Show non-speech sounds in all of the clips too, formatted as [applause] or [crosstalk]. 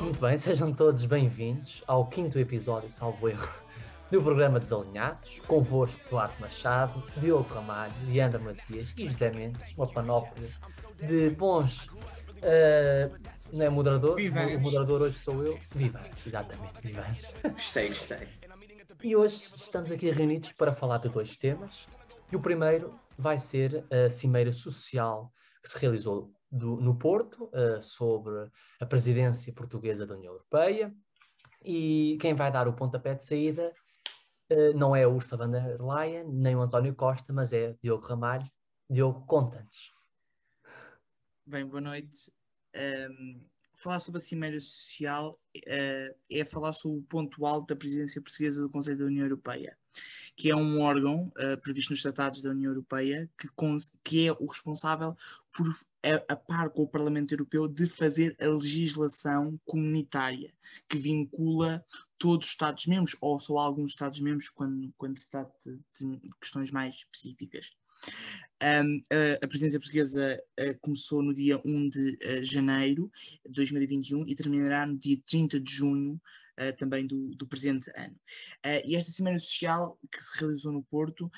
Muito bem, sejam todos bem-vindos ao quinto episódio, salvo erro, [laughs] do programa Desalinhados. Convosco, Duarte Machado, Diogo Ramalho, Leandro Matias e José Mendes, uma panóplia de bons. Uh, não é moderador, Vivantes. o moderador hoje sou eu. Vivantes, exatamente, Vivantes. [laughs] Gostei, gostei. E hoje estamos aqui reunidos para falar de dois temas. E o primeiro vai ser a Cimeira Social que se realizou do, no Porto uh, sobre a presidência portuguesa da União Europeia. E quem vai dar o pontapé de saída uh, não é o Ursula von der Leyen, nem o António Costa, mas é Diogo Ramalho. Diogo, conta-nos. Bem, boa noite. Um, falar sobre a Cimeira Social uh, é falar sobre o ponto alto da presidência portuguesa do Conselho da União Europeia que é um órgão uh, previsto nos tratados da União Europeia que, que é o responsável por, a, a, par com o Parlamento Europeu, de fazer a legislação comunitária que vincula todos os Estados-membros, ou só alguns Estados-membros, quando, quando se trata de, de questões mais específicas. Um, a, a presidência portuguesa uh, começou no dia 1 de uh, janeiro de 2021 e terminará no dia 30 de junho uh, também do, do presente ano. Uh, e esta Semana Social que se realizou no Porto uh,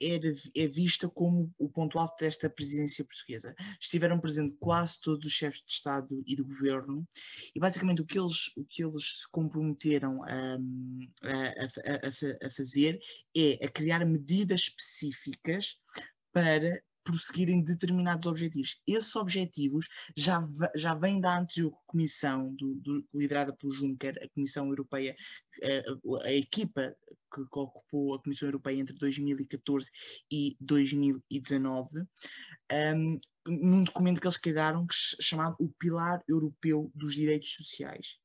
era, é vista como o ponto alto desta presidência portuguesa. Estiveram presentes quase todos os chefes de Estado e de Governo e basicamente o que eles, o que eles se comprometeram um, a, a, a, a fazer é a criar medidas específicas para prosseguirem determinados objetivos. Esses objetivos já, já vêm da anterior comissão do, do, liderada por Juncker, a Comissão Europeia, a, a, equipa que, ocupou a Comissão Europeia entre 2014 e 2019, um, num documento que eles criaram que, chamado o Pilar Europeu dos Direitos Sociais,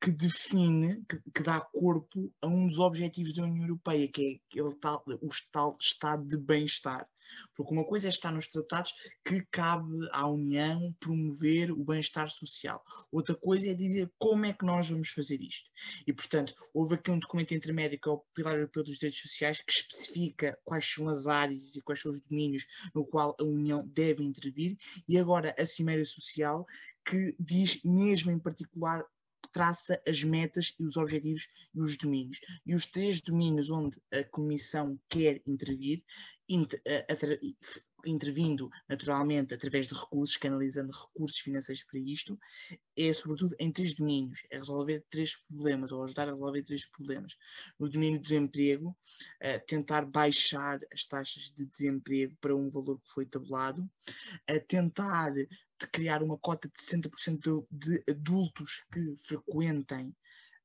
que define, que, que dá corpo a um dos objetivos da União Europeia, que é tal, o tal estado de bem-estar. Porque uma coisa é estar nos tratados que cabe à União promover o bem-estar social. Outra coisa é dizer como é que nós vamos fazer isto. E, portanto, houve aqui um documento intermédio que é o Pilar Europeu dos Direitos Sociais que especifica quais são as áreas e quais são os domínios no qual a União deve intervir e agora a Cimeira Social, que diz mesmo em particular traça as metas e os objetivos e os domínios. E os três domínios onde a Comissão quer intervir, inter, intervindo naturalmente através de recursos, canalizando recursos financeiros para isto, é sobretudo em três domínios, é resolver três problemas, ou ajudar a resolver três problemas. No domínio do desemprego, uh, tentar baixar as taxas de desemprego para um valor que foi tabulado, uh, tentar criar uma cota de 60% de, de adultos que frequentem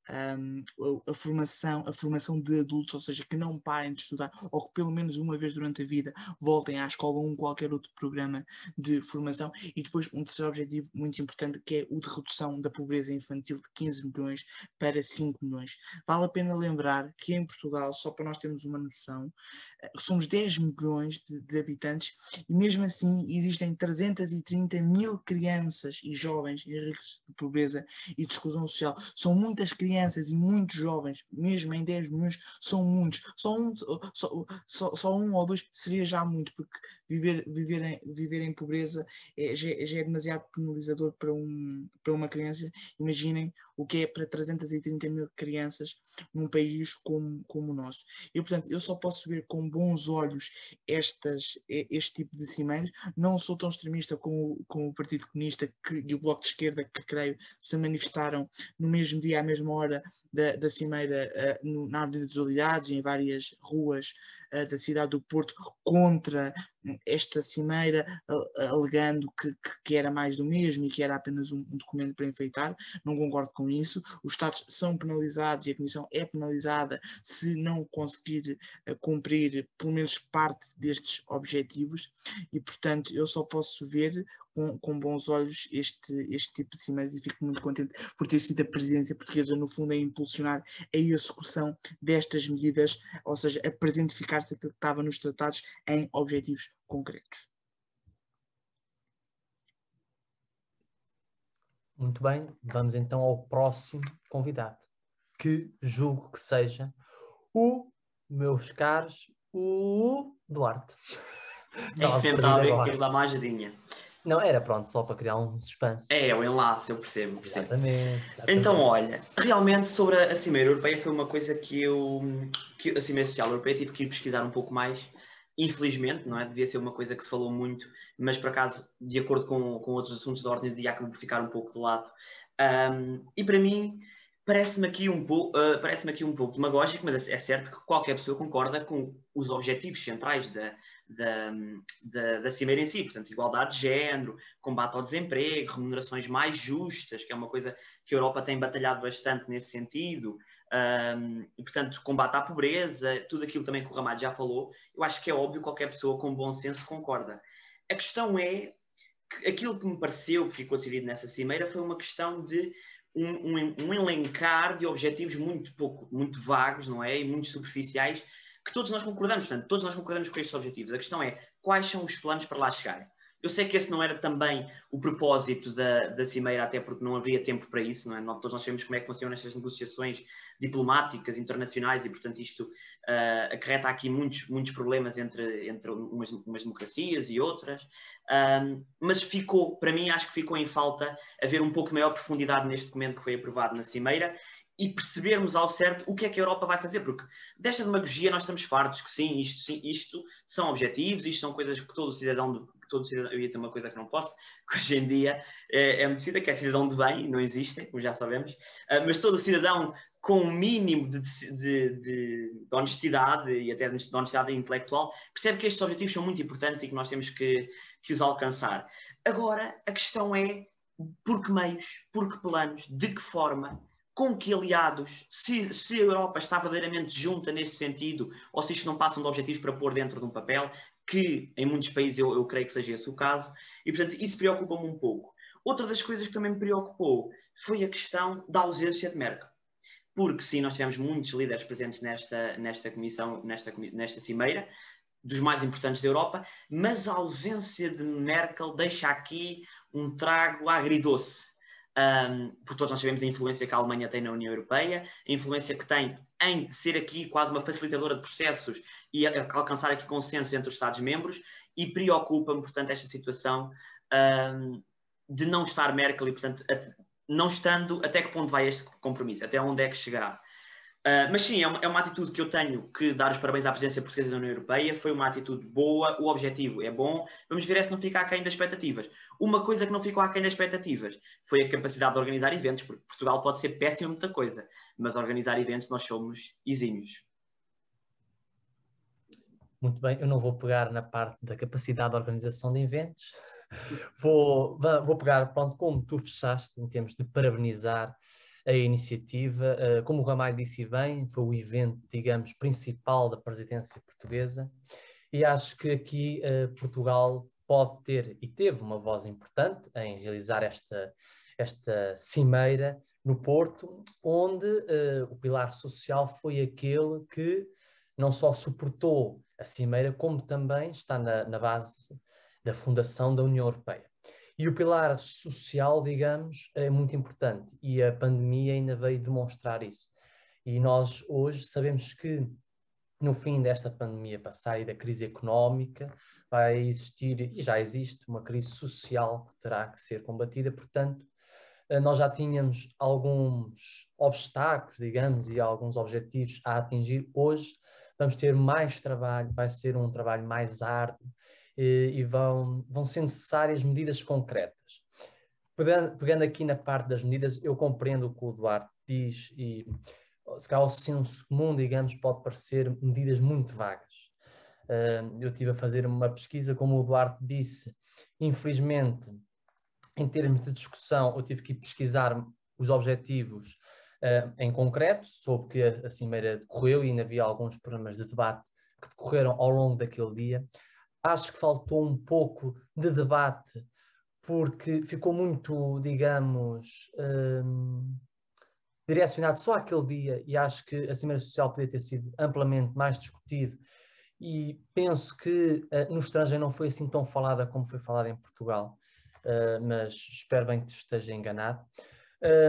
um, a, formação, a formação de adultos, ou seja, que não parem de estudar, ou que pelo menos uma vez durante a vida voltem à escola ou um qualquer outro programa de formação. E depois um terceiro objetivo muito importante que é o de redução da pobreza infantil de 15 milhões para 5 milhões. Vale a pena lembrar que em Portugal, só para nós termos uma noção, eh, somos 10 milhões de, de habitantes e mesmo assim existem 330 mil crianças e jovens em risco de pobreza e de exclusão social. São muitas crianças crianças e muitos jovens, mesmo em 10 milhões, são muitos. Só um, só, só, só um ou dois seria já muito, porque viver, viver, em, viver em pobreza é, já, já, é demasiado penalizador para, um, para uma criança. Imaginem o que é para 330 mil crianças num país como, como o nosso. E, portanto, eu só posso ver com bons olhos estas, este tipo de cimeiros. Não sou tão extremista como, como o Partido Comunista que, e o Bloco de Esquerda, que creio se manifestaram no mesmo dia, à mesma hora da, da Cimeira, uh, no, na Avenida dos Aliados, em várias ruas uh, da cidade do Porto, contra esta cimeira alegando que, que, era mais do mesmo e que era apenas um, um, documento para enfeitar. Não concordo com isso. Os Estados são penalizados e a Comissão é penalizada se não conseguir uh, cumprir pelo menos parte destes objetivos e, portanto, eu só posso ver com, com bons olhos este, este tipo de cimeiras e fico muito contente por ter sido a presidência portuguesa, no fundo, a impulsionar a execução destas medidas, ou seja, a presentificar-se aquilo que estava nos tratados em objetivos concretos. Muito bem, vamos então ao próximo convidado, que julgo que seja o, meus caros, o Duarte. [laughs] É inventado e queres dar uma ajudinha. Não, era pronto, só para criar um suspense. É, o enlace, eu percebo. percebo. Exatamente, exatamente, Então, olha, realmente sobre a Cimeira Europeia foi uma coisa que eu, que a Cimeira Social Europeia tive que ir pesquisar um pouco mais, infelizmente, não é? Devia ser uma coisa que se falou muito, mas por acaso, de acordo com, com outros assuntos da ordem do dia, acabou por ficar um pouco de lado. Um, e para mim, parece-me aqui, um pouco, uh, parece aqui um pouco demagógico, mas é, é certo que qualquer pessoa concorda com os objetivos centrais da, da, da, da Cimeira em si, portanto, igualdade de género, combate ao desemprego, remunerações mais justas, que é uma coisa que a Europa tem batalhado bastante nesse sentido, um, e, portanto, combate à pobreza, tudo aquilo também que o Ramalho já falou, eu acho que é óbvio que qualquer pessoa com bom senso concorda. A questão é que aquilo que me pareceu que ficou decidido nessa cimeira foi uma questão de um, um, um elencar de objetivos muito pouco, muito vagos, não é? E muito superficiais, que todos nós concordamos, portanto, todos nós concordamos com estes objetivos. A questão é quais são os planos para lá chegar. Eu sei que esse não era também o propósito da, da Cimeira, até porque não havia tempo para isso, não é? Todos nós sabemos como é que funcionam estas negociações diplomáticas internacionais e, portanto, isto uh, acarreta aqui muitos, muitos problemas entre, entre umas, umas democracias e outras. Um, mas ficou, para mim, acho que ficou em falta haver um pouco de maior profundidade neste documento que foi aprovado na Cimeira e percebermos ao certo o que é que a Europa vai fazer, porque desta demagogia nós estamos fartos que sim, isto, sim, isto são objetivos, isto são coisas que todo cidadão, todo cidadão, eu ia dizer uma coisa que não posso, [laughs] que hoje em dia é, é que é cidadão de bem, não existem, como já sabemos, uh, mas todo cidadão com um mínimo de, de, de, de, honestidade e até de honestidade intelectual, percebe que estes objetivos são muito importantes e que nós temos que, que os alcançar. Agora, a questão é por que meios, por que planos, de que forma, com que aliados, se, se, a Europa está verdadeiramente junta nesse sentido, ou se isto não passam de objetivos para pôr dentro de um papel, que em muitos países eu, eu creio que seja esse o caso, e portanto isso preocupa-me um pouco. Outra das coisas que também me preocupou foi a questão da ausência de Merkel. Porque sim, nós tivemos muitos líderes presentes nesta, nesta comissão, nesta, nesta cimeira, dos mais importantes da Europa, mas a ausência de Merkel deixa aqui um trago agridoce um, porque todos nós sabemos a influência que a Alemanha tem na União Europeia, a influência que tem em ser aqui quase uma facilitadora de processos e alcançar aqui consenso entre os Estados-membros, e preocupa-me, portanto, esta situação um, de não estar Merkel e, portanto, não estando, até que ponto vai este compromisso, até onde é que chegará. Uh, mas sim, é uma, é uma, atitude que eu tenho que dar os parabéns à presidência portuguesa da União Europeia. Foi uma atitude boa, o objetivo é bom. Vamos ver se não fica aquém das expectativas. Uma coisa que não ficou aquém das expectativas foi a capacidade de organizar eventos, porque Portugal pode ser péssimo em muita coisa, mas organizar eventos nós somos exímios. Muito bem, eu não vou pegar na parte da capacidade de organização de eventos. [laughs] Vou, vou pegar, pronto, como tu fechaste, em termos de parabenizar a iniciativa. Uh, como o Ramalho disse bem, foi o evento, digamos, principal da presidência portuguesa e acho que aqui uh, Portugal pode ter e teve uma voz importante em realizar esta, esta cimeira no Porto, onde uh, o pilar social foi aquele que não só suportou a cimeira, como também está na, na base da fundação da União Europeia. E o pilar social, digamos, é muito importante e a pandemia ainda veio demonstrar isso. E nós hoje sabemos que no fim desta pandemia passar e da crise económica vai existir, e já existe, uma crise social que terá que ser combatida, portanto, eh, nós já tínhamos alguns obstáculos, digamos, e alguns objetivos a atingir. Hoje vamos ter mais trabalho, vai ser um trabalho mais árduo, e vão, vão ser necessárias medidas concretas. Pegando, pegando aqui na parte das medidas, eu compreendo o que o Duarte diz e se calhar o senso comum, digamos, pode parecer medidas muito vagas. eu estive a fazer uma pesquisa, como o Duarte disse, infelizmente, em termos de discussão, eu tive que pesquisar os objetivos em concreto, sobre que a, a Cimeira decorreu e ainda havia alguns problemas de debate que decorreram ao longo daquele dia acho que faltou um pouco de debate, porque ficou muito, digamos, um, direcionado só àquele dia, e acho que a Cimeira Social poderia ter sido amplamente mais discutido. E penso que uh, no estrangeiro não foi assim tão falada como foi falada em Portugal, uh, mas espero bem que esteja enganado.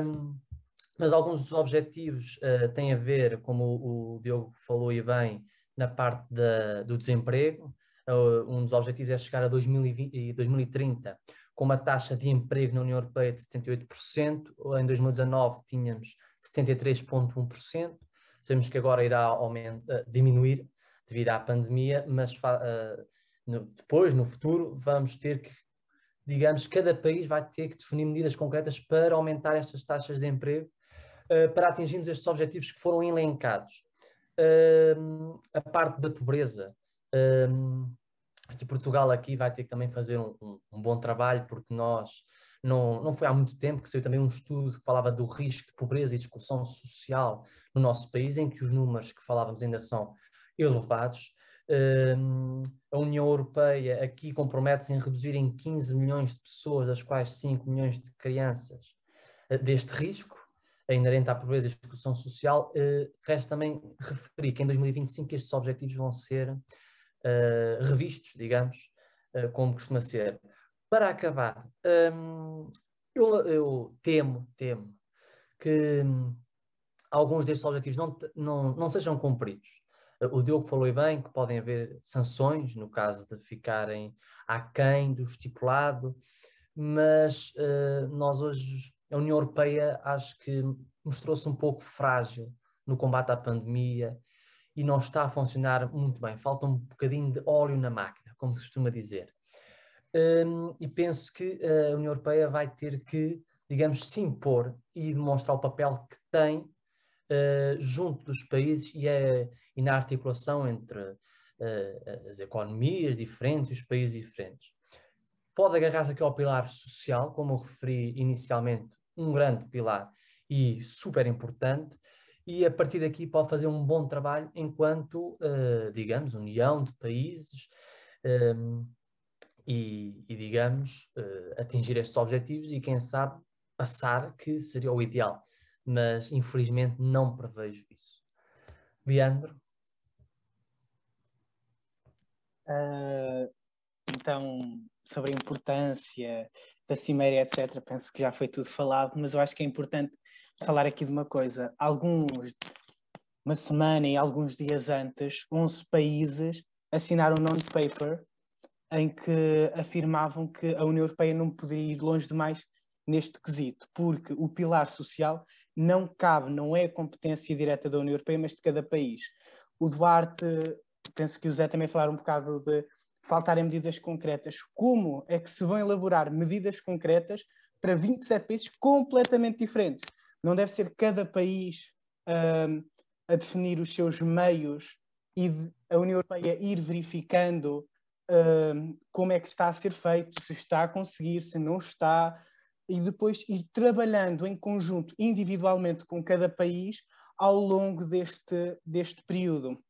Um, mas alguns dos objetivos uh, têm a ver, como o, o Diogo falou e bem, na parte da, do desemprego, um dos objetivos é chegar a 2020, 2030 com uma taxa de emprego na União Europeia de 78%, em 2019 tínhamos 73,1%, sabemos que agora irá aumenta, diminuir devido à pandemia, mas uh, no, depois, no futuro, vamos ter que, digamos, cada país vai ter que definir medidas concretas para aumentar estas taxas de emprego, uh, para atingirmos estes objetivos que foram elencados. Uh, a parte da pobreza, que Portugal aqui vai ter que também fazer um, um, um, bom trabalho, porque nós, não, não foi há muito tempo que saiu também um estudo que falava do risco de pobreza e de exclusão social no nosso país, em que os números que falávamos ainda são elevados. Um, a União Europeia aqui compromete-se em reduzir em 15 milhões de pessoas, das quais 5 milhões de crianças, uh, deste risco inerente à pobreza e exclusão social. Uh, resta também referir que em 2025 estes objetivos vão ser uh, revistos, digamos, uh, como costuma ser. Para acabar, um, eu, eu, temo, temo que um, alguns destes objetivos não, não, não sejam cumpridos. O Diogo falou bem que podem haver sanções no caso de ficarem aquém do estipulado, mas nós hoje, a União Europeia, acho que mostrou-se um pouco frágil no combate à pandemia e não está a funcionar muito bem. Falta um bocadinho de óleo na máquina, como se costuma dizer. Um, e penso que a União Europeia vai ter que, digamos, se impor e demonstrar o papel que tem uh, junto dos países e, é, e na articulação entre uh, as economias diferentes e os países diferentes. Pode agarrar-se aqui ao pilar social, como eu referi inicialmente, um grande pilar e super importante, e a partir daqui pode fazer um bom trabalho enquanto, uh, digamos, união de países um, ehm, e, e, digamos, uh, atingir estes objetivos e, quem sabe, passar, que seria o ideal. Mas, infelizmente, não prevejo isso. Leandro? Uh, então, sobre a importância da cimeira, etc., penso que já foi tudo falado, mas eu acho que é importante falar aqui de uma coisa. Alguns, uma semana e alguns dias antes, 11 países assinaram um non-paper em que afirmavam que a União Europeia não poderia ir longe demais neste quesito, porque o pilar social não cabe, não é competência direta da União Europeia, mas de cada país. O Duarte, penso que o Zé também falaram um bocado de faltarem medidas concretas. Como é que se vão elaborar medidas concretas para 27 países completamente diferentes? Não deve ser cada país um, a definir os seus meios e a União Europeia ir verificando um, como é que está a ser feito, se está a conseguir, se não está, e depois ir trabalhando em conjunto, individualmente com cada país, ao longo deste, deste período.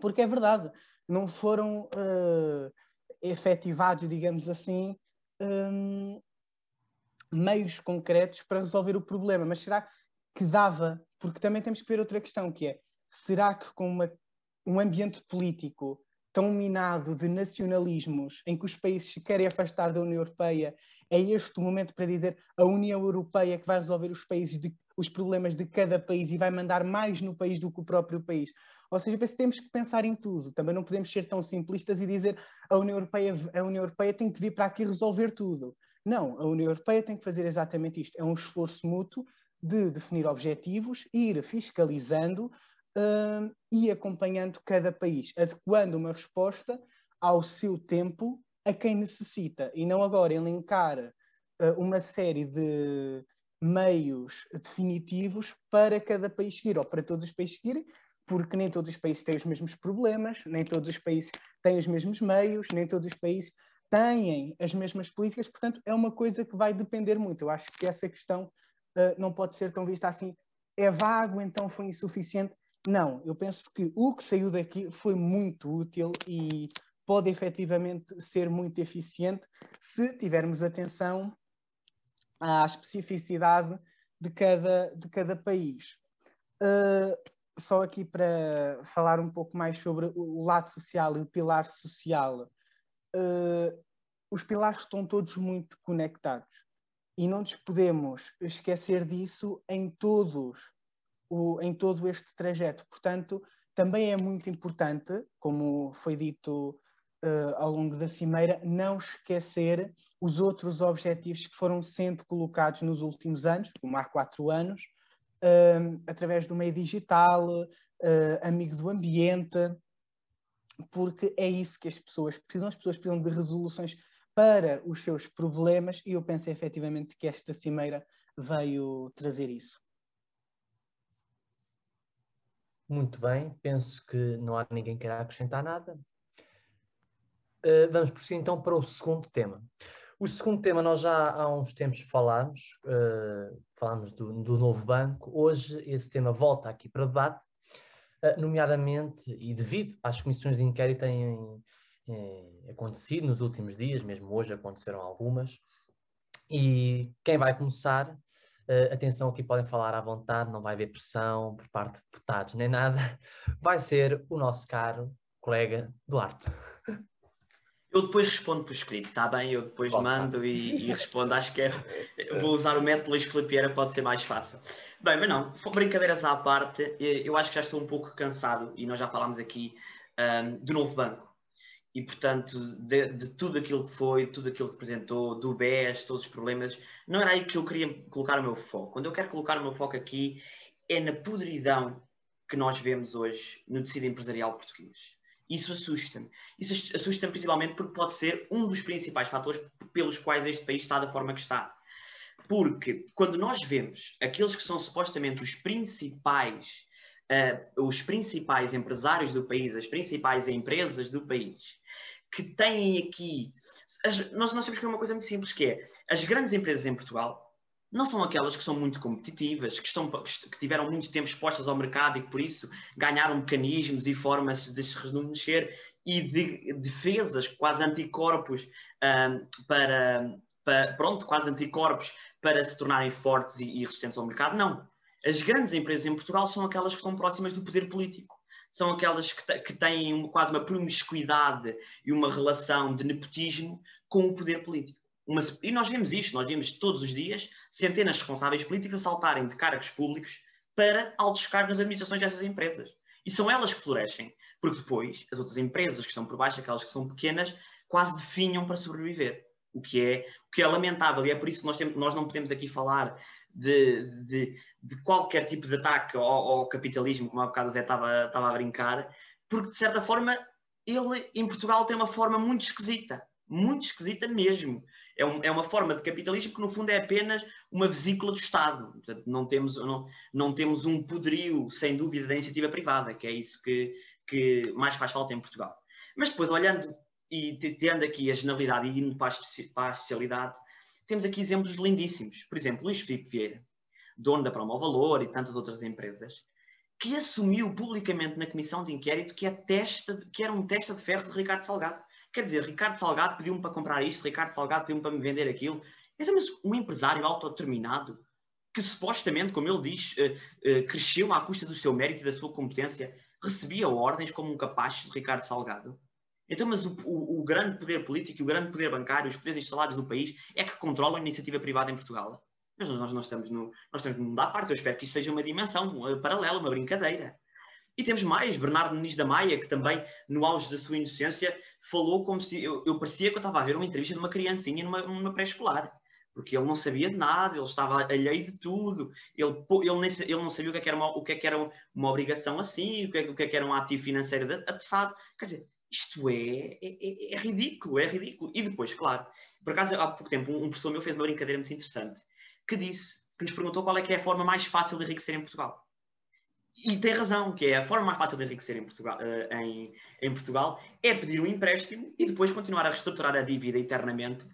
Porque é verdade, não foram uh, efetivados, digamos assim, um, meios concretos para resolver o problema. Mas será que dava? Porque também temos que ver outra questão, que é, será que com uma, um ambiente político tão minado de nacionalismos, em que os países se querem afastar da União Europeia, é este o momento para dizer a União Europeia que vai resolver os, países de, os problemas de cada país e vai mandar mais no país do que o próprio país. Ou seja, temos que pensar em tudo. Também não podemos ser tão simplistas e dizer a União Europeia, a União Europeia tem que vir para aqui resolver tudo. Não, a União Europeia tem que fazer exatamente isto. É um esforço mútuo de definir objetivos, ir fiscalizando uh, e acompanhando cada país, adequando uma resposta ao seu tempo a quem necessita e não agora elencar uh, uma série de meios definitivos para cada país seguir ou para todos os países seguirem, porque nem todos os países têm os mesmos problemas, nem todos os países têm os mesmos meios, nem todos os países têm as mesmas políticas, portanto, é uma coisa que vai depender muito. Eu acho que essa questão uh, não pode ser tão vista assim, é vago, então foi insuficiente. Não, eu penso que o que saiu daqui foi muito útil e pode efetivamente ser muito eficiente se tivermos atenção à especificidade de cada, de cada país. Uh, só aqui para falar um pouco mais sobre o lado social e o pilar social uh, os pilares estão todos muito conectados e não nos podemos esquecer disso em todos o, em todo este trajeto. Portanto, também é muito importante, como foi dito uh, ao longo da cimeira, não esquecer os outros objetivos que foram sendo colocados nos últimos anos, como há quatro anos, uh, através do meio digital, uh, amigo do ambiente, porque é isso que as pessoas precisam. As pessoas precisam de resoluções para os seus problemas e eu penso efetivamente que esta cimeira veio trazer isso. Muito bem, penso que não há ninguém que queira acrescentar nada. Uh, vamos prosseguir então para o segundo tema. O segundo tema nós já há uns tempos falámos, uh, falámos do, do, novo banco. Hoje esse tema volta aqui para debate, nomeadamente e devido às comissões de inquérito têm acontecido nos últimos dias, mesmo hoje aconteceram algumas. E quem vai começar Uh, atenção, aqui podem falar à vontade, não vai haver pressão por parte de deputados nem nada. [laughs] Vai ser o nosso caro colega Duarte. Eu depois respondo por escrito, está bem? Eu depois Bom, mando e, e, respondo. Acho que é, [laughs] vou usar o método Luís Filipe pode ser mais fácil. Bem, mas não, brincadeiras à parte, eu acho que já estou um pouco cansado e nós já falámos aqui um, do novo banco e, portanto, de, de, tudo aquilo que foi, tudo aquilo que representou, do BES, todos os problemas, não era aí que eu queria colocar o meu foco. Quando eu quero colocar o meu foco aqui, é na podridão que nós vemos hoje no tecido empresarial português. Isso assusta-me. Isso assusta-me principalmente porque pode ser um dos principais fatores pelos quais este país está da forma que está. Porque quando nós vemos aqueles que são supostamente os principais uh, os principais empresários do país, as principais empresas do país, que têm aqui. As, nós, nós temos que ver uma coisa muito simples, que é as grandes empresas em Portugal não são aquelas que são muito competitivas, que, estão, que tiveram muito tempo expostas ao mercado e por isso ganharam mecanismos e formas de se rejuvenescer e de defesas, quase anticorpos um, para, para, pronto, quase anticorpos para se tornarem fortes e, e resistentes ao mercado. Não. As grandes empresas em Portugal são aquelas que estão próximas do poder político. São aquelas que, que têm quase uma promiscuidade e uma relação de nepotismo com o poder político. Uma, e nós vemos isto, nós vemos todos os dias centenas de responsáveis políticos saltarem de cargos públicos para altos cargos nas administrações dessas empresas. E são elas que florescem, porque depois as outras empresas que estão por baixo, aquelas que são pequenas, quase definham para sobreviver. O que é, o que é lamentável, e é por isso que nós, temos, nós não podemos aqui falar de, de, de qualquer tipo de ataque ao, ao, capitalismo, como há bocado Zé estava, estava a brincar, porque de certa forma ele em Portugal tem uma forma muito esquisita, muito esquisita mesmo. É, um, é, uma forma de capitalismo que no fundo é apenas uma vesícula do Estado. Portanto, não, temos, não, não temos um poderio, sem dúvida, da iniciativa privada, que é isso que, que mais faz falta em Portugal. Mas depois, olhando e tendo aqui a generalidade e indo para a, a especialidade, temos aqui exemplos lindíssimos. Por exemplo, Luís Filipe Vieira, dono da Promovalor e tantas outras empresas, que assumiu publicamente na comissão de inquérito que, é testa que era um testa de ferro de Ricardo Salgado. Quer dizer, Ricardo Salgado pediu-me para comprar isto, Ricardo Salgado pediu-me para me vender aquilo. Então, mas um empresário autodeterminado, que supostamente, como ele diz, uh, uh, cresceu à custa do seu mérito e da sua competência, recebia ordens como um capacho de Ricardo Salgado. Então, mas o, o, o, grande poder político o grande poder bancário, os poderes instalados do país, é que controlam a iniciativa privada em Portugal. Mas nós, nós, estamos no, nós estamos da parte, eu espero que isso seja uma dimensão uma paralela, uma brincadeira. E temos mais, Bernardo Muniz da Maia, que também, no auge da sua inocência, falou como se. Eu, eu parecia que eu estava a ver uma entrevista de uma criancinha numa, numa pré-escolar. Porque ele não sabia de nada, ele estava alheio de tudo, ele, ele, ele não sabia o que, é que era uma, o que, é que era uma obrigação assim, o que, é, o que, é que era um ativo financeiro atestado. Quer dizer, isto é, é, é, é, ridículo, é ridículo. E depois, claro, por acaso há pouco tempo um, professor meu fez uma brincadeira muito interessante, que disse, que nos perguntou qual é que é a forma mais fácil de enriquecer em Portugal. E tem razão, que é a forma mais fácil de enriquecer em Portugal, uh, em, em Portugal é pedir um empréstimo e depois continuar a reestruturar a dívida eternamente,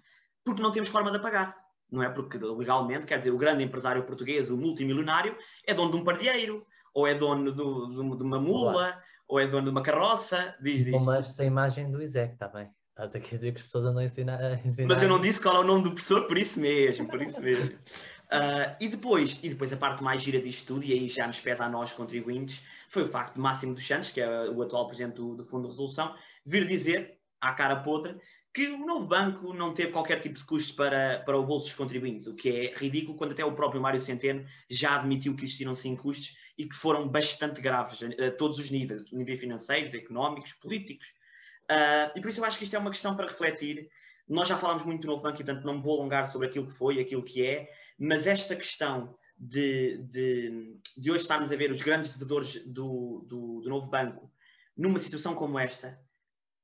porque não temos forma de pagar. Não é porque legalmente, quer dizer, o grande empresário português, o multimilionário, é dono de um pardieiro, ou é dono do, de uma mula, ou é dono de uma carroça, diz, diz. Mas sem imagem do Isaac, está bem. Estás a dizer que as pessoas andam a ensinar, a ensinar. Mas eu não disse qual é o nome do professor, por isso mesmo, por isso mesmo. Uh, e, depois, e depois a parte mais gira disto tudo, e aí já nos pesa a nós contribuintes, foi o facto de Máximo dos Santos, que é o atual presidente do, do Fundo de Resolução, vir dizer, à cara podre, que o novo banco não teve qualquer tipo de custos para, para o bolso dos contribuintes, o que é ridículo quando até o próprio Mário Centeno já admitiu que existiram sim custos e que foram bastante graves a, a todos os níveis, níveis financeiros, económicos, políticos. Uh, e por isso eu acho que isto é uma questão para refletir. Nós já falámos muito do novo banco e, portanto, não me vou alongar sobre aquilo que foi, aquilo que é, mas esta questão de, de, de hoje estarmos a ver os grandes devedores do, do, do novo banco numa situação como esta,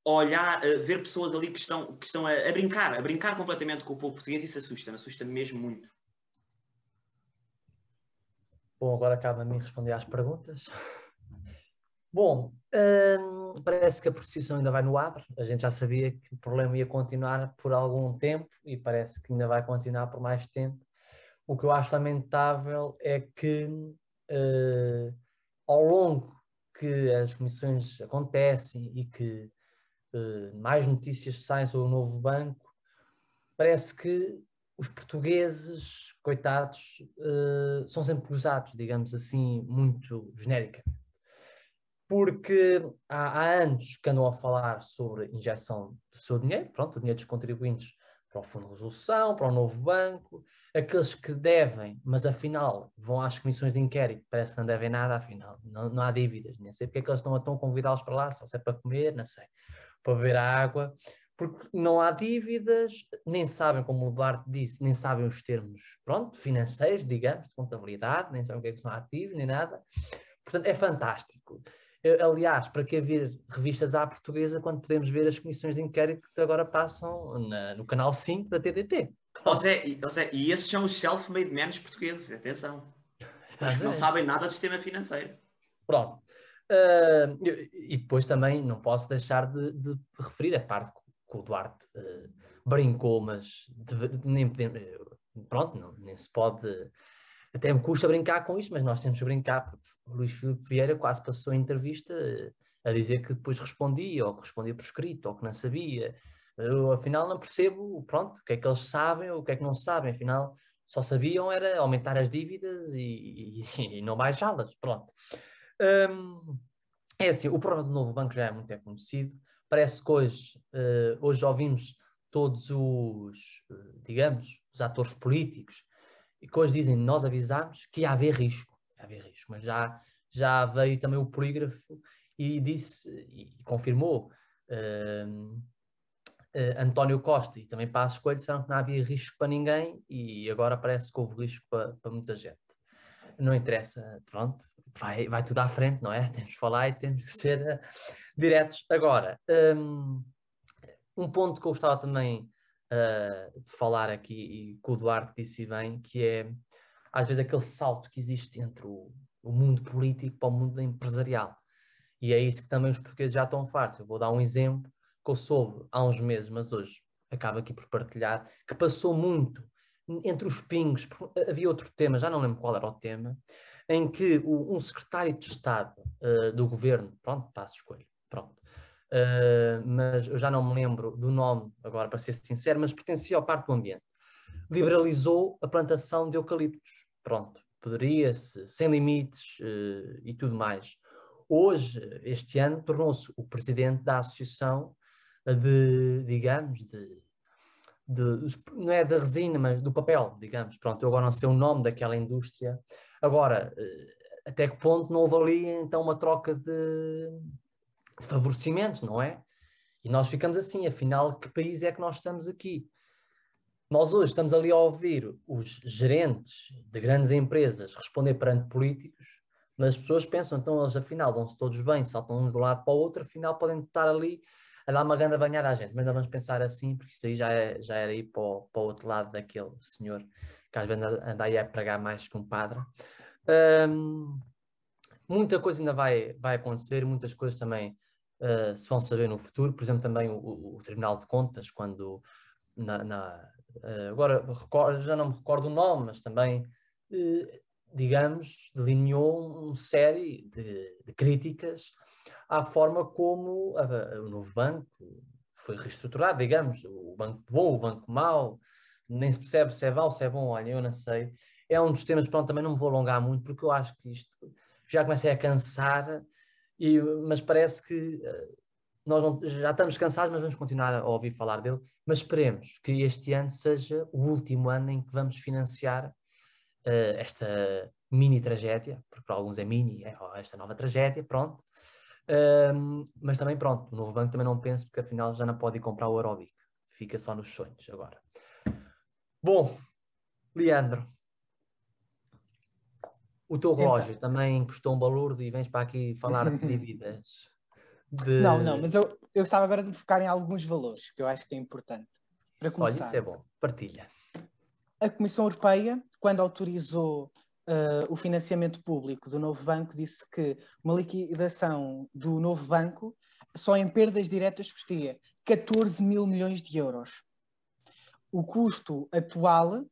olhar, ver pessoas ali que estão, que estão a, a, brincar, a brincar completamente com o povo português, isso assusta-me, assusta-me mesmo muito. Bom, agora cabe a mim responder às perguntas. Bom, hum, parece que a procissão ainda vai no ar. A gente já sabia que o problema ia continuar por algum tempo e parece que ainda vai continuar por mais tempo. O que eu acho lamentável é que uh, ao longo que as comissões acontecem e que uh, mais notícias saem sobre o novo banco, parece que os portugueses, coitados, uh, são sempre usados, digamos assim, muito genericamente. Porque há, há, anos que andam a falar sobre injeção do seu dinheiro, pronto, o dinheiro dos contribuintes para o Fundo de Resolução, para o novo banco, aqueles que devem, mas afinal vão às comissões de inquérito, parece que não devem nada, afinal, não, não há dívidas, nem sei porque é que eles estão a tão convidá-los para lá, só se é para comer, não sei, para beber água, porque não há dívidas, nem sabem, como o Duarte disse, nem sabem os termos, pronto, financeiros, digamos, de contabilidade, nem sabem o que é que são ativos, nem nada. Portanto, é fantástico. Aliás, para que haver revistas à portuguesa quando podemos ver as comissões de inquérito que agora passam na, no canal 5 da TDT? José, José, e esses são os self-made men portugueses, atenção. [laughs] Os que não sabem nada de sistema financeiro. Pronto. Uh, e depois também não posso deixar de, de referir a parte que o Duarte uh, brincou, mas de, nem podemos, pronto, não, nem se pode, até me custa brincar com isto, mas nós temos que brincar, porque o Luís Filipe Vieira quase passou a entrevista uh, a dizer que depois respondia, ou que respondia por escrito, ou que não sabia. Eu, afinal, não percebo, pronto, o que é que eles sabem, ou o que é que não sabem, afinal, só sabiam era aumentar as dívidas e, e, e não baixá-las, pronto. Um, é assim, o problema do novo banco já é muito é conhecido, parece que hoje, uh, hoje ouvimos todos os, uh, digamos, os atores políticos, que hoje dizem, nós avisámos que ia haver risco, ia haver risco, mas já, já veio também o polígrafo e disse, e confirmou, uh, António Costa e também Passos Coelho disseram que não havia risco para ninguém e agora parece que houve risco para, para muita gente. Não interessa, pronto, vai, vai tudo à frente, não é? [laughs] Temos que falar e temos que ser diretos. Agora, um, um ponto que eu gostava também uh, de falar aqui, e que o Duarte disse bem, que é às vezes aquele salto que existe entre o, o mundo político para o mundo empresarial. E é isso que também os portugueses já estão fartos. Eu vou dar um exemplo que eu soube há uns meses, mas hoje acabo aqui por partilhar, que passou muito entre os pingos, havia outro tema, já não lembro qual era o tema, em que o, um secretário de Estado uh, do governo, pronto, passo escolha, pronto. Uh, mas eu já não me lembro do nome agora, para ser sincero, mas pertencia ao parte do ambiente. Liberalizou a plantação de eucaliptos. Pronto, poderia-se, sem limites uh, e tudo mais. Hoje, este ano, tornou-se o presidente da associação de, digamos, de, de, não é da resina, mas do papel, digamos. Pronto, eu agora não sei o nome daquela indústria. Agora, uh, até que ponto não houve ali então uma troca de favorecimentos, não é? E nós ficamos assim, afinal, que país é que nós estamos aqui? Nós hoje estamos ali a ouvir os gerentes de grandes empresas responder perante políticos, mas as pessoas pensam, então eles afinal dão-se todos bem, saltam um do lado para o outro, afinal podem estar ali a dar uma grande banhada à gente. Mas não vamos pensar assim, porque isso aí já, é, já era ir para o, para o outro lado daquele senhor que às vezes anda aí a pregar mais que um padre. Um, muita coisa ainda vai, vai acontecer, muitas coisas também uh, se vão saber no futuro, por exemplo, também o, o Tribunal de Contas, quando na, na uh, agora já não me recordo o nome, mas também, uh, digamos, delineou uma série de, de, críticas à forma como o novo banco foi reestruturado, digamos, o banco bom, o banco mau, nem se percebe se é mau, se é bom, olha, eu não sei. É um dos temas, pronto, também não me vou alongar muito, porque eu acho que isto já comecei a cansar, e, mas parece que eh, nós não, já estamos cansados, mas vamos continuar a ouvir falar dele. Mas esperemos que este ano seja o último ano em que vamos financiar uh, esta mini tragédia, porque para alguns é mini, é esta nova tragédia, pronto. Um, mas também, pronto, o novo banco também não penso, porque afinal já não pode ir comprar o Eurobic. Fica só nos sonhos agora. Bom, Leandro, o teu então. relógio então. também custou um balurdo e vens para aqui falar de [laughs] dívidas. De... Não, não, mas eu, eu gostava agora de focar em alguns valores que eu acho que é importante. Para começar, Olha, isso é bom. Partilha. A Comissão Europeia, quando autorizou uh, o financiamento público do novo banco, disse que uma liquidação do novo banco só em perdas diretas custaria 14 mil milhões de euros. O custo atual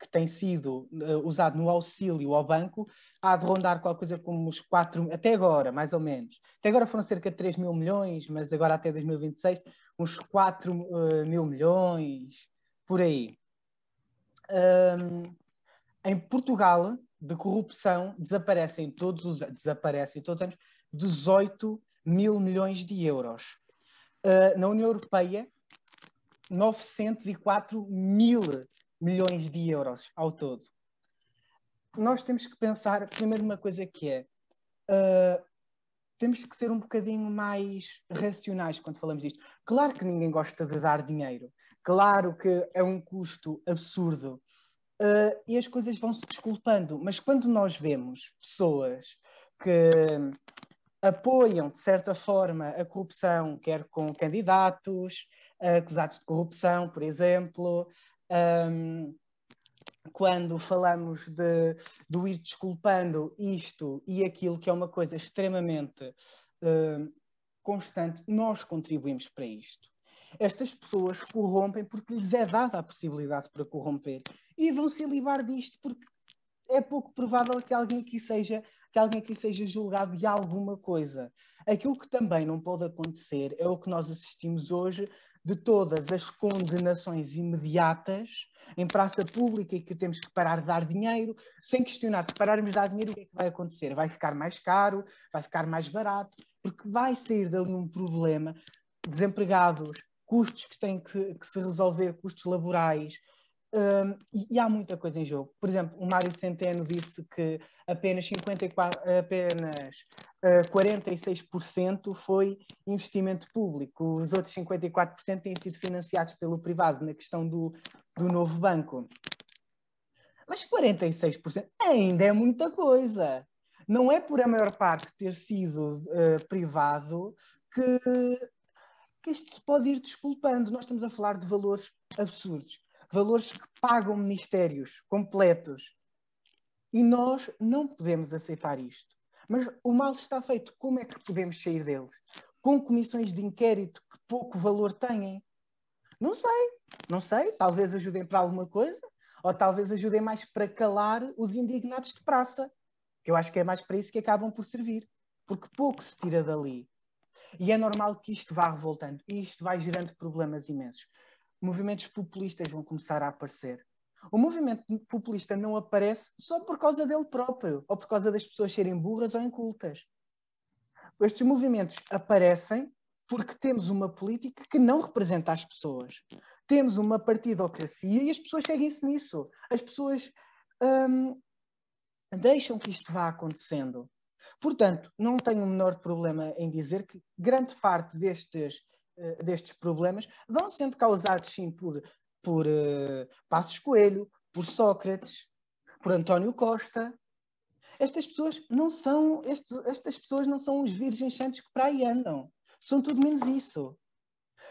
que tem sido uh, usado no auxílio ao banco há de rondar qualquer coisa como os 4, até agora, mais ou menos. Até agora foram cerca de 3 mil milhões, mas agora até 2026, uns 4 uh, mil milhões, por aí. Um, em Portugal, de corrupção, desaparecem todos os, desaparecem todos os anos 18 mil milhões de euros. Uh, na União Europeia, 904 mil milhões de euros ao todo. Nós temos que pensar, primeiro, uma coisa que é. Uh, temos que ser um bocadinho mais racionais quando falamos disto. Claro que ninguém gosta de dar dinheiro. Claro que é um custo absurdo. Uh, e as coisas vão se desculpando. Mas quando nós vemos pessoas que apoiam, de certa forma, a corrupção, quer com candidatos acusados de corrupção, por exemplo, um, quando falamos de, do ir desculpando isto e aquilo que é uma coisa extremamente uh, constante, nós contribuímos para isto. Estas pessoas corrompem porque lhes é dada a possibilidade para corromper e vão se livrar disto porque é pouco provável que alguém aqui seja que alguém aqui seja julgado de alguma coisa. Aquilo que também não pode acontecer é o que nós assistimos hoje de todas as condenações imediatas em praça pública e que temos que parar de dar dinheiro, sem questionar, se pararmos de dar dinheiro, o que é que vai acontecer? Vai ficar mais caro? Vai ficar mais barato? Porque vai sair dali um problema, desempregados, custos que têm que, que se resolver, custos laborais, um, e, e, há muita coisa em jogo. Por exemplo, o Mário Centeno disse que apenas, 54, apenas uh, 46% foi investimento público, os outros 54% têm sido financiados pelo privado na questão do, do novo banco. Mas 46% ainda é muita coisa. Não é por a maior parte ter sido uh, privado que, que isto se pode ir desculpando. Nós estamos a falar de valores absurdos valores que pagam ministérios completos. E nós não podemos aceitar isto. Mas o mal está feito. Como é que podemos sair deles? Com comissões de inquérito que pouco valor têm? Não sei, não sei. Talvez ajudem para alguma coisa, ou talvez ajudem mais para calar os indignados de praça, que eu acho que é mais para isso que acabam por servir, porque pouco se tira dali. E é normal que isto vá revoltando, e isto vai gerando problemas imensos movimentos populistas vão começar a aparecer. O movimento populista não aparece só por causa dele próprio, ou por causa das pessoas serem burras ou incultas. Estes movimentos aparecem porque temos uma política que não representa as pessoas. Temos uma partidocracia e as pessoas seguem-se nisso. As pessoas hum, deixam que isto vá acontecendo. Portanto, não tenho o menor problema em dizer que grande parte destes eh, destes problemas vão sendo causados sim por, por uh, Passos Coelho, por Sócrates, por António Costa. Estas pessoas não são, estes, estas pessoas não são os virgens santos que para aí andam. São tudo menos isso.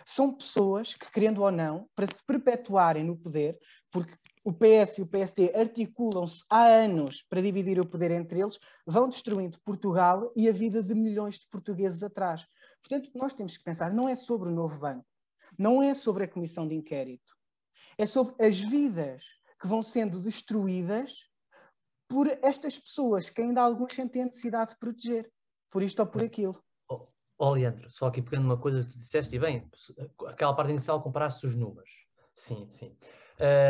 São pessoas que, querendo ou não, para se perpetuarem no poder, porque o PS e o PSD articulam-se há anos para dividir o poder entre eles, vão destruindo Portugal e a vida de milhões de portugueses atrás. Portanto, nós temos que pensar, não é sobre o novo banco, não é sobre a comissão de inquérito, é sobre as vidas que vão sendo destruídas por estas pessoas que ainda alguns sentem a necessidade de proteger, por isto ou por aquilo. Oh, oh Leandro, só aqui pegando uma coisa que tu disseste, e bem, aquela parte inicial comparaste os números. Sim, sim.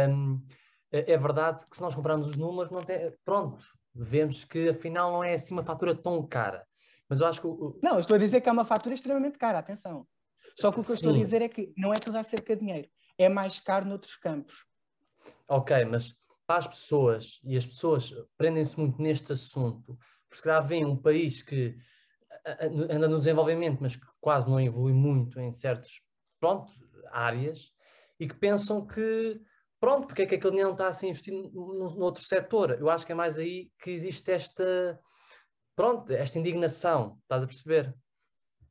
Um, é, é verdade que se nós comprarmos os números, não tem, pronto, vemos que afinal não é assim uma fatura tão cara. Mas eu acho que. O... Não, eu estou a dizer que é uma fatura extremamente cara, atenção. Só que o que eu estou a dizer é que não é tudo acerca de dinheiro, é mais caro noutros campos. Ok, mas para as pessoas, e as pessoas prendem-se muito neste assunto, porque se calhar vem um país que anda no desenvolvimento, mas que quase não evolui muito em certas áreas, e que pensam que, pronto, porque é que aquele dinheiro não está a ser investido no, no outro setor? Eu acho que é mais aí que existe esta, pronto, esta indignação, estás a perceber?